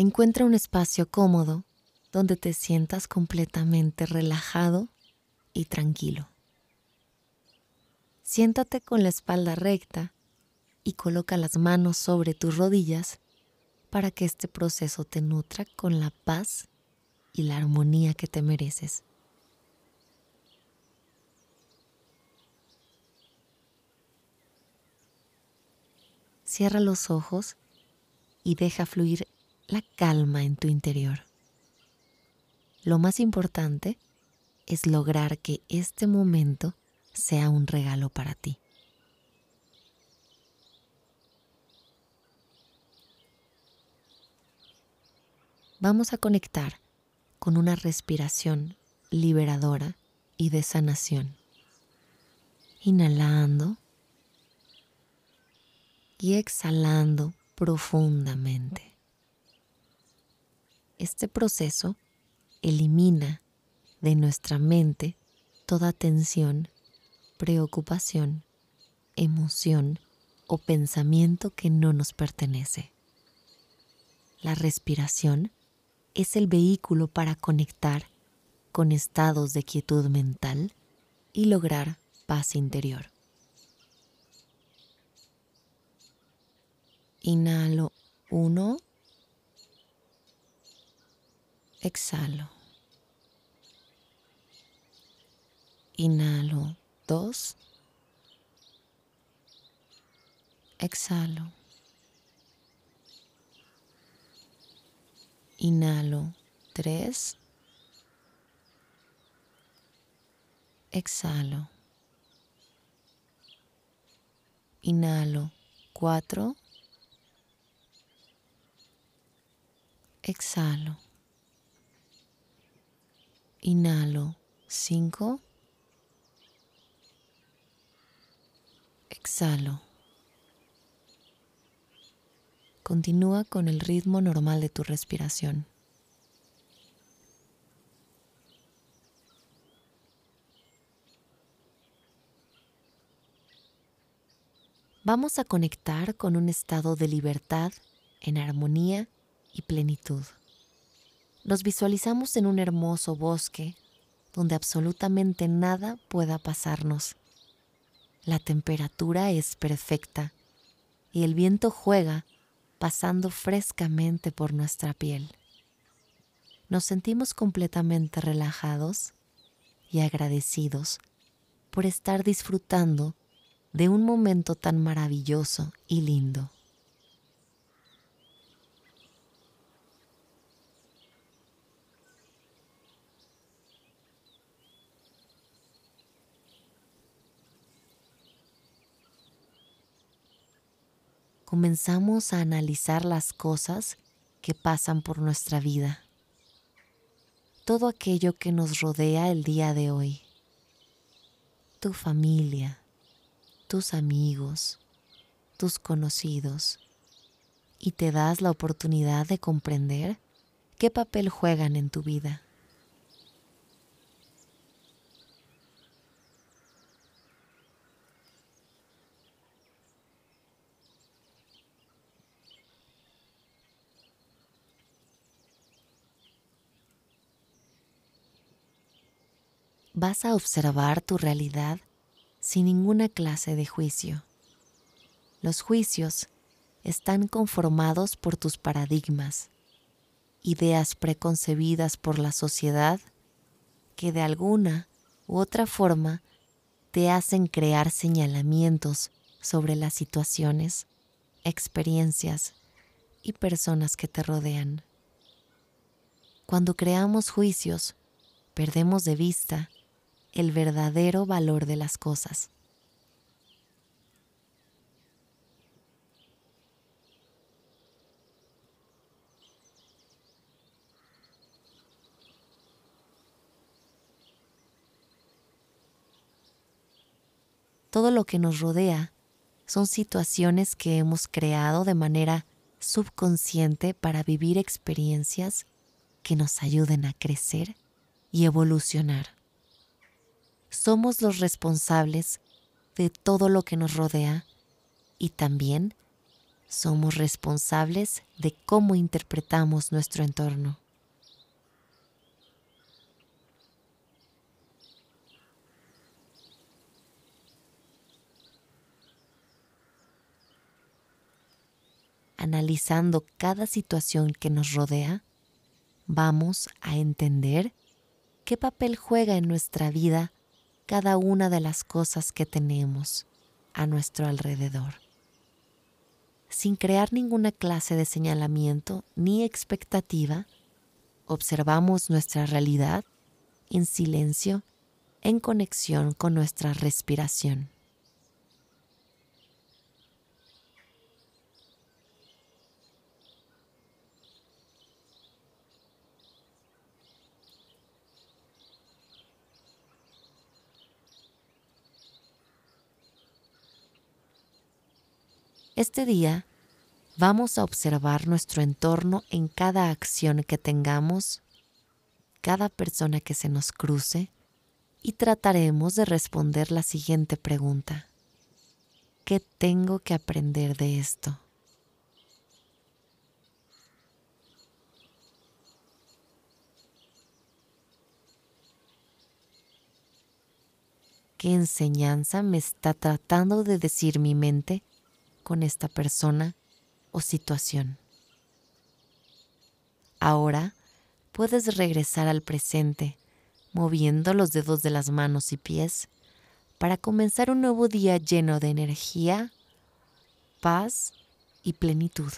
Encuentra un espacio cómodo donde te sientas completamente relajado y tranquilo. Siéntate con la espalda recta y coloca las manos sobre tus rodillas para que este proceso te nutra con la paz y la armonía que te mereces. Cierra los ojos y deja fluir la calma en tu interior. Lo más importante es lograr que este momento sea un regalo para ti. Vamos a conectar con una respiración liberadora y de sanación. Inhalando y exhalando profundamente. Este proceso elimina de nuestra mente toda tensión, preocupación, emoción o pensamiento que no nos pertenece. La respiración es el vehículo para conectar con estados de quietud mental y lograr paz interior. Inhalo 1 exhalo. Inhalo dos. Exhalo. Inhalo tres. Exhalo. Inhalo cuatro. Exhalo. Inhalo 5. Exhalo. Continúa con el ritmo normal de tu respiración. Vamos a conectar con un estado de libertad, en armonía y plenitud. Nos visualizamos en un hermoso bosque donde absolutamente nada pueda pasarnos. La temperatura es perfecta y el viento juega pasando frescamente por nuestra piel. Nos sentimos completamente relajados y agradecidos por estar disfrutando de un momento tan maravilloso y lindo. Comenzamos a analizar las cosas que pasan por nuestra vida, todo aquello que nos rodea el día de hoy, tu familia, tus amigos, tus conocidos, y te das la oportunidad de comprender qué papel juegan en tu vida. Vas a observar tu realidad sin ninguna clase de juicio. Los juicios están conformados por tus paradigmas, ideas preconcebidas por la sociedad que de alguna u otra forma te hacen crear señalamientos sobre las situaciones, experiencias y personas que te rodean. Cuando creamos juicios, perdemos de vista el verdadero valor de las cosas. Todo lo que nos rodea son situaciones que hemos creado de manera subconsciente para vivir experiencias que nos ayuden a crecer y evolucionar somos los responsables de todo lo que nos rodea y también somos responsables de cómo interpretamos nuestro entorno. Analizando cada situación que nos rodea, vamos a entender qué papel juega en nuestra vida cada una de las cosas que tenemos a nuestro alrededor sin crear ninguna clase de señalamiento ni expectativa, observamos nuestra realidad en silencio, en conexión con nuestra respiración. Este día vamos a observar nuestro entorno en cada acción que tengamos, cada persona que se nos cruce y trataremos de responder la siguiente pregunta. ¿Qué tengo que aprender de esto? ¿Qué enseñanza me está tratando de decir mi mente con esta persona o situación. Ahora puedes regresar al presente moviendo los dedos de las manos y pies para comenzar un nuevo día lleno de energía, paz y plenitud.